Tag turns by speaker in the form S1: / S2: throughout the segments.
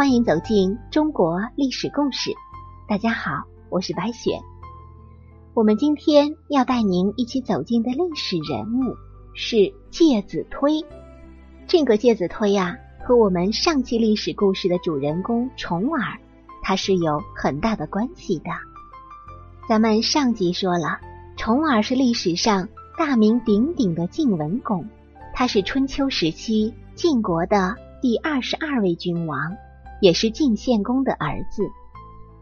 S1: 欢迎走进中国历史故事。大家好，我是白雪。我们今天要带您一起走进的历史人物是介子推。这个介子推呀，和我们上期历史故事的主人公重耳，他是有很大的关系的。咱们上集说了，重耳是历史上大名鼎鼎的晋文公，他是春秋时期晋国的第二十二位君王，也是晋献公的儿子。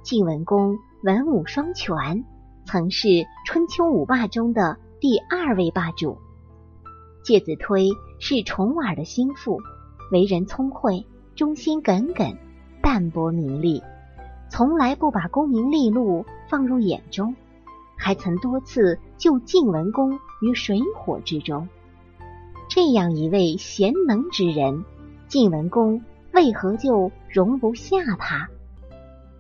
S1: 晋文公文武双全，曾是春秋五霸中的第二位霸主。介子推是重耳的心腹，为人聪慧，忠心耿耿，淡泊名利。从来不把功名利禄放入眼中，还曾多次救晋文公于水火之中。这样一位贤能之人，晋文公为何就容不下他？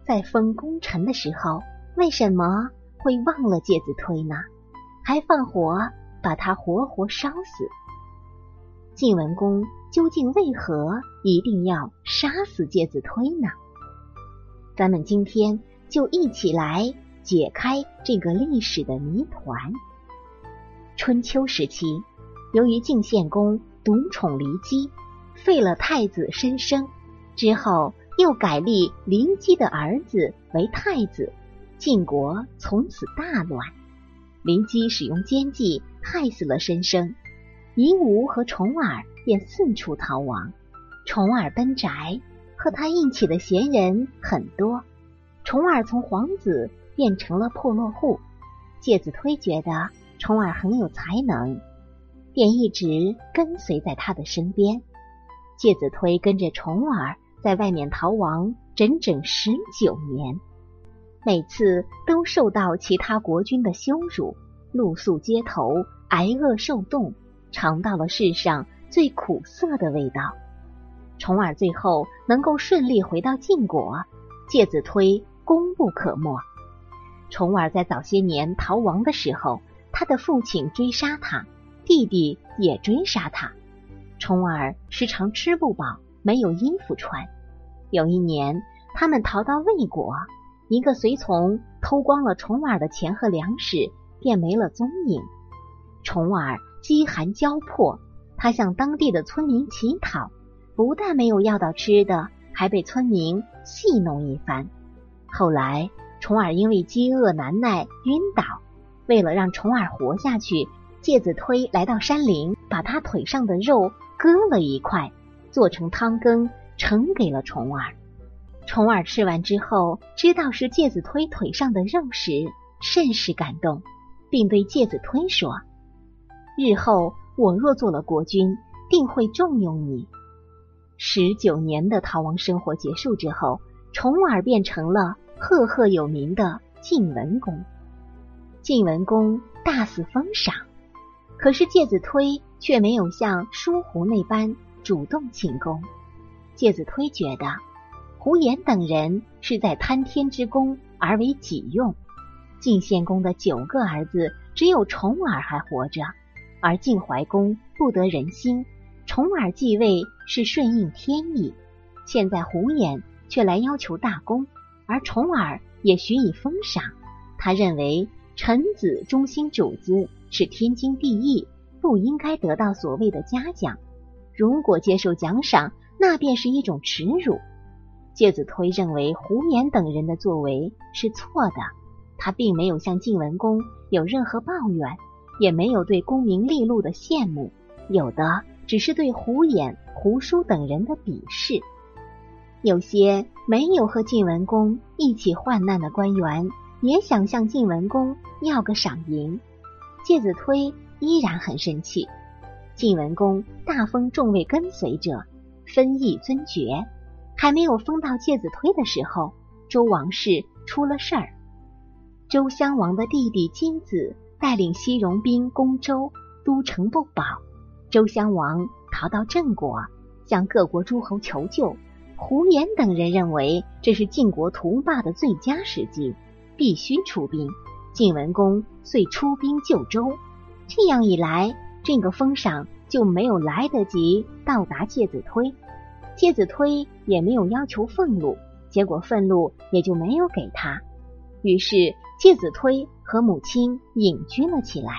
S1: 在封功臣的时候，为什么会忘了介子推呢？还放火把他活活烧死？晋文公究竟为何一定要杀死介子推呢？咱们今天就一起来解开这个历史的谜团。春秋时期，由于晋献公独宠骊姬，废了太子申生，之后又改立林姬的儿子为太子，晋国从此大乱。林姬使用奸计害死了申生，夷吾和重耳便四处逃亡。重耳奔宅。和他一起的闲人很多，重耳从皇子变成了破落户。介子推觉得重耳很有才能，便一直跟随在他的身边。介子推跟着重耳在外面逃亡整整十九年，每次都受到其他国君的羞辱，露宿街头，挨饿受冻，尝到了世上最苦涩的味道。重耳最后能够顺利回到晋国，介子推功不可没。重耳在早些年逃亡的时候，他的父亲追杀他，弟弟也追杀他。虫儿时常吃不饱，没有衣服穿。有一年，他们逃到魏国，一个随从偷光了虫儿的钱和粮食，便没了踪影。虫儿饥寒交迫，他向当地的村民乞讨。不但没有要到吃的，还被村民戏弄一番。后来，虫儿因为饥饿难耐晕倒。为了让虫儿活下去，介子推来到山林，把他腿上的肉割了一块，做成汤羹盛给了重耳。重耳吃完之后，知道是介子推腿上的肉时，甚是感动，并对介子推说：“日后我若做了国君，定会重用你。”十九年的逃亡生活结束之后，重耳变成了赫赫有名的晋文公。晋文公大肆封赏，可是介子推却没有像叔胡那般主动请功。介子推觉得胡延等人是在贪天之功而为己用。晋献公的九个儿子，只有重耳还活着，而晋怀公不得人心。重耳继位是顺应天意，现在胡衍却来要求大功，而重耳也许以封赏。他认为臣子忠心主子是天经地义，不应该得到所谓的嘉奖。如果接受奖赏，那便是一种耻辱。介子推认为胡衍等人的作为是错的，他并没有向晋文公有任何抱怨，也没有对功名利禄的羡慕，有的。只是对胡衍、胡舒等人的鄙视。有些没有和晋文公一起患难的官员，也想向晋文公要个赏银。介子推依然很生气。晋文公大封众位跟随者，分邑尊爵，还没有封到介子推的时候，周王室出了事儿。周襄王的弟弟金子带领西戎兵攻周，都城不保。周襄王逃到郑国，向各国诸侯求救。胡延等人认为这是晋国图霸的最佳时机，必须出兵。晋文公遂出兵救周。这样一来，这个封赏就没有来得及到达介子推。介子推也没有要求俸禄，结果俸禄也就没有给他。于是介子推和母亲隐居了起来。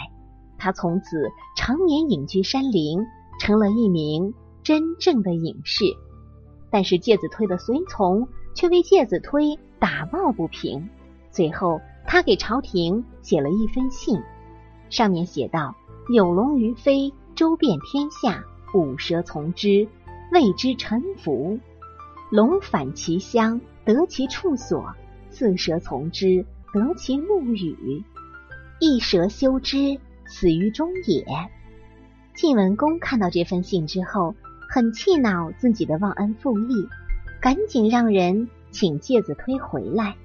S1: 他从此常年隐居山林，成了一名真正的隐士。但是介子推的随从却为介子推打抱不平。最后，他给朝廷写了一封信，上面写道：“有龙于飞，周遍天下，五蛇从之。”谓之臣服，龙返其乡，得其处所；四蛇从之，得其禄与。一蛇休之，死于中也。晋文公看到这封信之后，很气恼自己的忘恩负义，赶紧让人请介子推回来。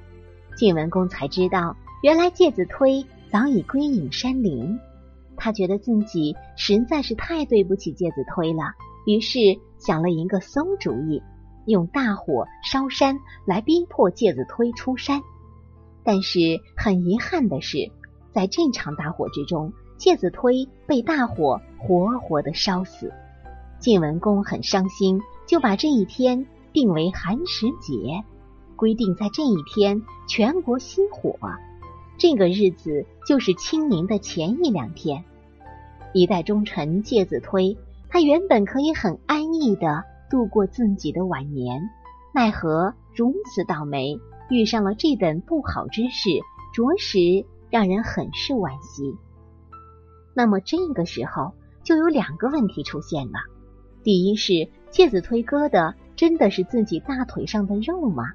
S1: 晋文公才知道，原来介子推早已归隐山林。他觉得自己实在是太对不起介子推了。于是想了一个馊主意，用大火烧山来逼迫介子推出山。但是很遗憾的是，在这场大火之中，介子推被大火活活的烧死。晋文公很伤心，就把这一天定为寒食节，规定在这一天全国熄火。这个日子就是清明的前一两天。一代忠臣介子推。他原本可以很安逸的度过自己的晚年，奈何如此倒霉，遇上了这等不好之事，着实让人很是惋惜。那么这个时候就有两个问题出现了：第一是介子推割的真的是自己大腿上的肉吗？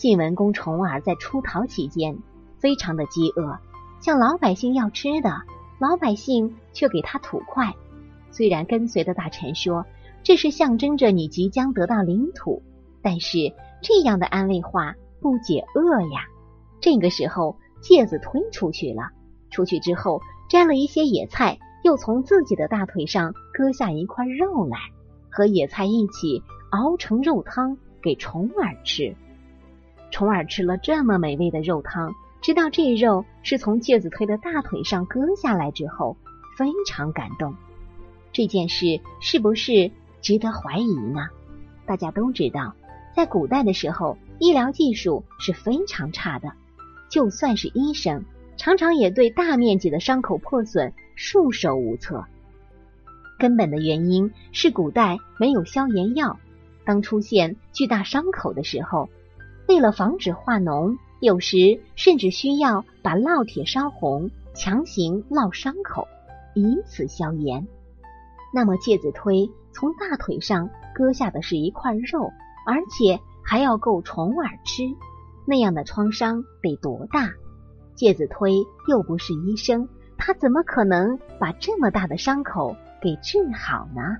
S1: 晋文公重耳在出逃期间非常的饥饿，向老百姓要吃的，老百姓却给他土块。虽然跟随的大臣说这是象征着你即将得到领土，但是这样的安慰话不解饿呀。这个时候，介子推出去了，出去之后摘了一些野菜，又从自己的大腿上割下一块肉来，和野菜一起熬成肉汤给重耳吃。重耳吃了这么美味的肉汤，知道这肉是从介子推的大腿上割下来之后，非常感动。这件事是不是值得怀疑呢？大家都知道，在古代的时候，医疗技术是非常差的，就算是医生，常常也对大面积的伤口破损束手无策。根本的原因是古代没有消炎药，当出现巨大伤口的时候，为了防止化脓，有时甚至需要把烙铁烧红，强行烙伤口，以此消炎。那么介子推从大腿上割下的是一块肉，而且还要够虫儿吃，那样的创伤得多大？介子推又不是医生，他怎么可能把这么大的伤口给治好呢？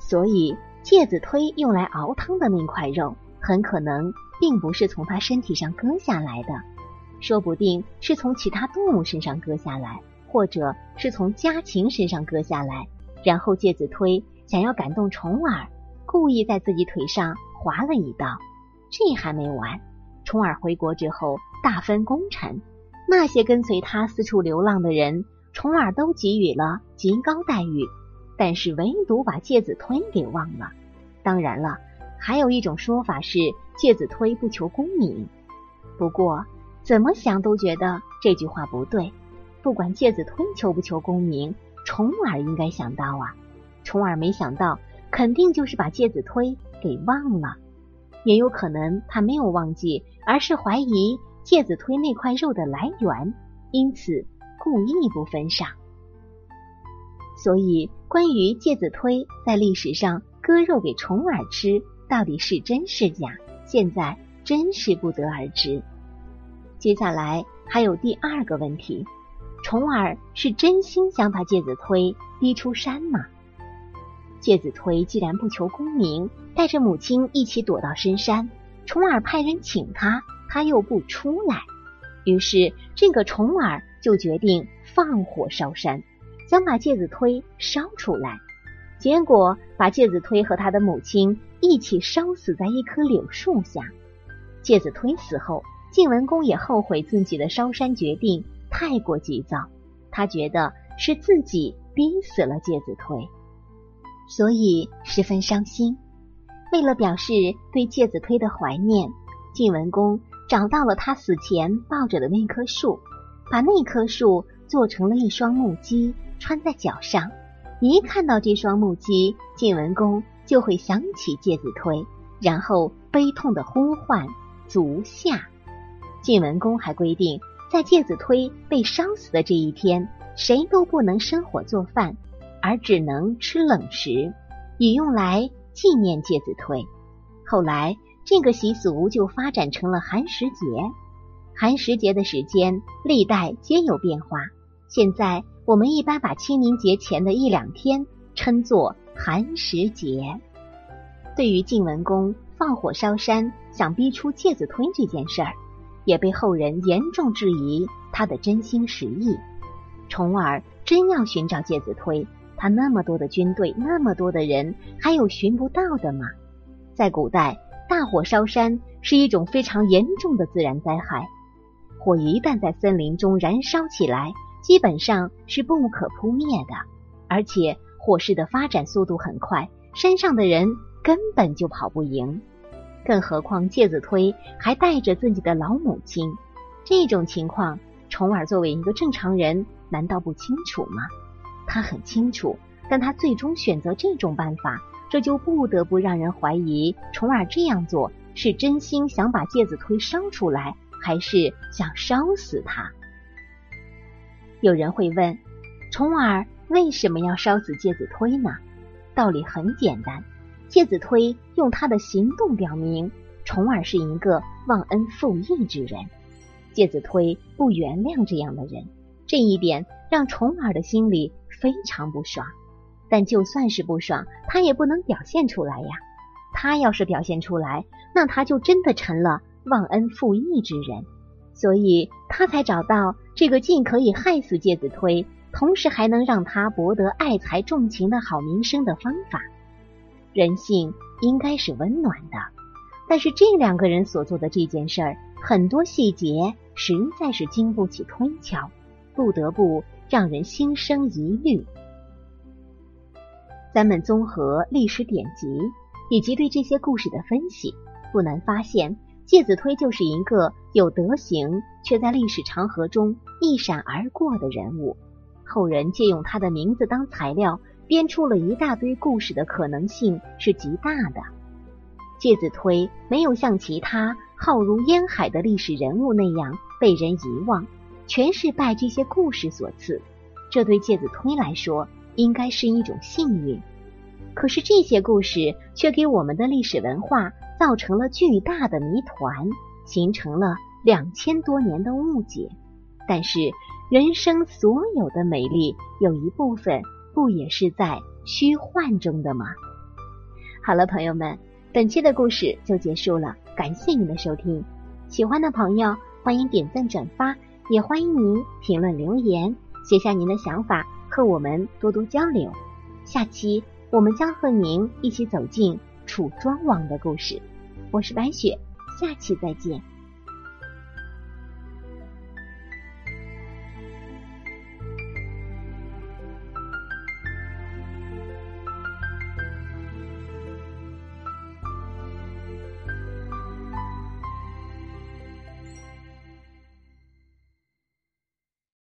S1: 所以介子推用来熬汤的那块肉，很可能并不是从他身体上割下来的，说不定是从其他动物身上割下来，或者是从家禽身上割下来。然后介子推想要感动重耳，故意在自己腿上划了一刀。这还没完，重耳回国之后大分功臣，那些跟随他四处流浪的人，重耳都给予了极高待遇，但是唯独把介子推给忘了。当然了，还有一种说法是介子推不求功名，不过怎么想都觉得这句话不对。不管介子推求不求功名。重耳应该想到啊，重耳没想到，肯定就是把介子推给忘了，也有可能他没有忘记，而是怀疑介子推那块肉的来源，因此故意不分赏。所以，关于介子推在历史上割肉给重耳吃，到底是真是假，现在真是不得而知。接下来还有第二个问题。重耳是真心想把介子推逼出山吗？介子推既然不求功名，带着母亲一起躲到深山，重耳派人请他，他又不出来，于是这个重耳就决定放火烧山，想把介子推烧出来。结果把介子推和他的母亲一起烧死在一棵柳树下。介子推死后，晋文公也后悔自己的烧山决定。太过急躁，他觉得是自己逼死了介子推。所以十分伤心。为了表示对介子推的怀念，晋文公找到了他死前抱着的那棵树，把那棵树做成了一双木屐，穿在脚上。一看到这双木屐，晋文公就会想起介子推，然后悲痛的呼唤足下。晋文公还规定，在介子推被烧死的这一天，谁都不能生火做饭，而只能吃冷食，以用来纪念介子推。后来，这个习俗就发展成了寒食节。寒食节的时间历代皆有变化，现在。我们一般把清明节前的一两天称作寒食节。对于晋文公放火烧山，想逼出介子推这件事儿，也被后人严重质疑他的真心实意。重耳真要寻找介子推，他那么多的军队，那么多的人，还有寻不到的吗？在古代，大火烧山是一种非常严重的自然灾害，火一旦在森林中燃烧起来。基本上是不可扑灭的，而且火势的发展速度很快，山上的人根本就跑不赢。更何况介子推还带着自己的老母亲，这种情况，重耳作为一个正常人，难道不清楚吗？他很清楚，但他最终选择这种办法，这就不得不让人怀疑，重耳这样做是真心想把介子推烧出来，还是想烧死他。有人会问，重耳为什么要烧死介子推呢？道理很简单，介子推用他的行动表明，重耳是一个忘恩负义之人。介子推不原谅这样的人，这一点让重耳的心里非常不爽。但就算是不爽，他也不能表现出来呀。他要是表现出来，那他就真的成了忘恩负义之人。所以他才找到这个既可以害死介子推，同时还能让他博得爱才重情的好名声的方法。人性应该是温暖的，但是这两个人所做的这件事儿，很多细节实在是经不起推敲，不得不让人心生疑虑。咱们综合历史典籍以及对这些故事的分析，不难发现。介子推就是一个有德行却在历史长河中一闪而过的人物，后人借用他的名字当材料编出了一大堆故事的可能性是极大的。介子推没有像其他浩如烟海的历史人物那样被人遗忘，全是拜这些故事所赐，这对介子推来说应该是一种幸运。可是这些故事却给我们的历史文化。造成了巨大的谜团，形成了两千多年的误解。但是，人生所有的美丽，有一部分不也是在虚幻中的吗？好了，朋友们，本期的故事就结束了，感谢您的收听。喜欢的朋友欢迎点赞转发，也欢迎您评论留言，写下您的想法，和我们多多交流。下期我们将和您一起走进楚庄王的故事。我是白雪，下期再见。